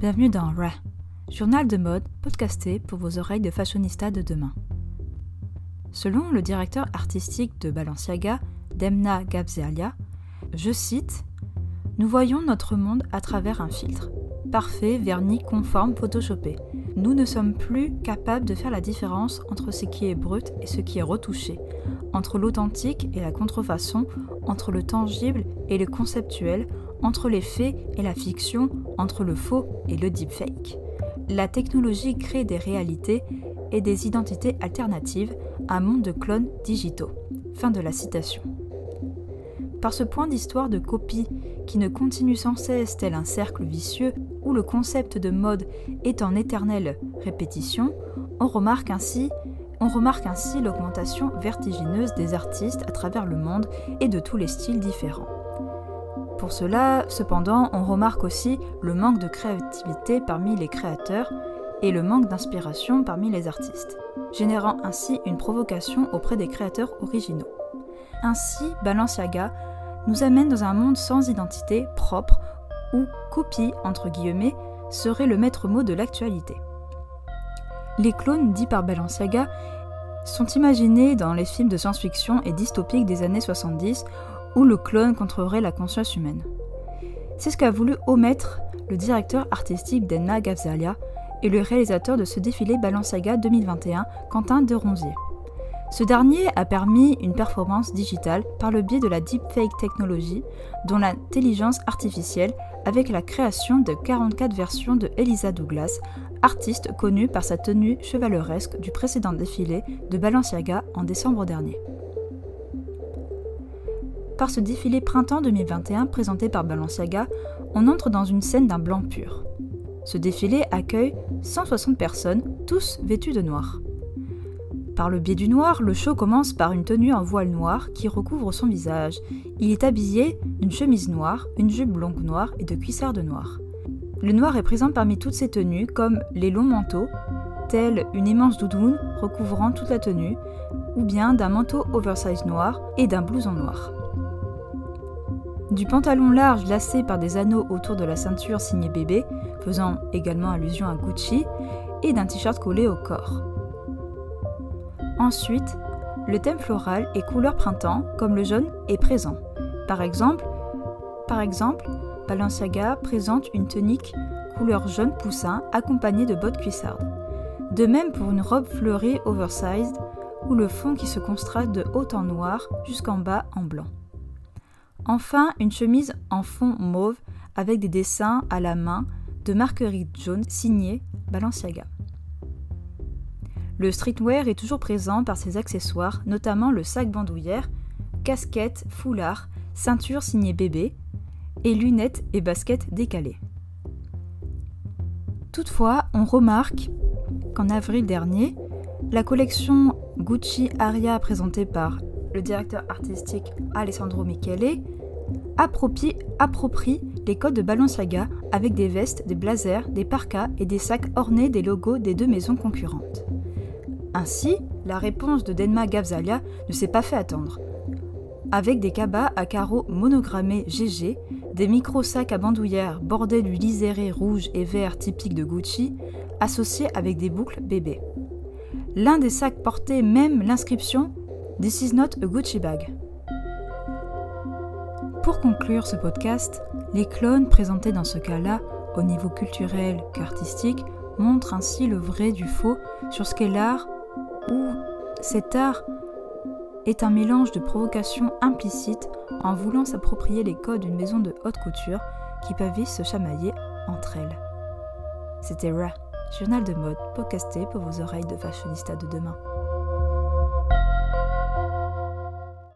Bienvenue dans Ra, journal de mode podcasté pour vos oreilles de fashionista de demain. Selon le directeur artistique de Balenciaga, Demna Gabzealia, je cite Nous voyons notre monde à travers un filtre. Parfait, verni, conforme, photoshopé. Nous ne sommes plus capables de faire la différence entre ce qui est brut et ce qui est retouché, entre l'authentique et la contrefaçon, entre le tangible et le conceptuel, entre les faits et la fiction, entre le faux et le deepfake. La technologie crée des réalités et des identités alternatives, un monde de clones digitaux. Fin de la citation. Par ce point d'histoire de copie qui ne continue sans cesse tel un cercle vicieux où le concept de mode est en éternelle répétition, on remarque ainsi on remarque ainsi l'augmentation vertigineuse des artistes à travers le monde et de tous les styles différents. Pour cela, cependant, on remarque aussi le manque de créativité parmi les créateurs et le manque d'inspiration parmi les artistes, générant ainsi une provocation auprès des créateurs originaux. Ainsi, Balenciaga nous amène dans un monde sans identité propre où copie entre guillemets serait le maître mot de l'actualité. Les clones dits par Balenciaga sont imaginés dans les films de science-fiction et dystopiques des années 70 où le clone contrôlerait la conscience humaine. C'est ce qu'a voulu omettre le directeur artistique d'Enna Gavzalia et le réalisateur de ce défilé Balenciaga 2021, Quentin de Ronzier. Ce dernier a permis une performance digitale par le biais de la deepfake technologie, dont l'intelligence artificielle, avec la création de 44 versions de Elisa Douglas, artiste connue par sa tenue chevaleresque du précédent défilé de Balenciaga en décembre dernier. Par ce défilé printemps 2021 présenté par Balenciaga, on entre dans une scène d'un blanc pur. Ce défilé accueille 160 personnes, tous vêtues de noir. Par le biais du noir, le show commence par une tenue en voile noir qui recouvre son visage. Il est habillé d'une chemise noire, une jupe longue noire et de cuissardes noires. Le noir est présent parmi toutes ces tenues, comme les longs manteaux, tels une immense doudoune recouvrant toute la tenue, ou bien d'un manteau oversize noir et d'un blouson noir. Du pantalon large lacé par des anneaux autour de la ceinture signé bébé, faisant également allusion à Gucci, et d'un t-shirt collé au corps. Ensuite, le thème floral et couleur printemps, comme le jaune, est présent. Par exemple, par exemple, Balenciaga présente une tunique couleur jaune poussin accompagnée de bottes cuissardes. De même pour une robe fleurie oversized ou le fond qui se contraste de haut en noir jusqu'en bas en blanc. Enfin, une chemise en fond mauve avec des dessins à la main de marguerite jaune signée Balenciaga. Le streetwear est toujours présent par ses accessoires, notamment le sac bandoulière, casquette, foulard, ceinture signée bébé, et lunettes et baskets décalées. Toutefois, on remarque qu'en avril dernier, la collection Gucci Aria présentée par le directeur artistique Alessandro Michele approprie, les codes de Balenciaga avec des vestes, des blazers, des parkas et des sacs ornés des logos des deux maisons concurrentes. Ainsi, la réponse de Denma Gavzalia ne s'est pas fait attendre. Avec des cabas à carreaux monogrammés GG, des micro-sacs à bandoulière bordés du liséré rouge et vert typique de Gucci, associés avec des boucles bébés. L'un des sacs portait même l'inscription This is not a Gucci bag. Pour conclure ce podcast, les clones présentés dans ce cas-là, au niveau culturel qu'artistique, montrent ainsi le vrai du faux sur ce qu'est l'art où cet art est un mélange de provocation implicite en voulant s'approprier les codes d'une maison de haute couture qui peuvent se chamailler entre elles. C'était Ra, journal de mode podcasté pour vos oreilles de fashionista de demain.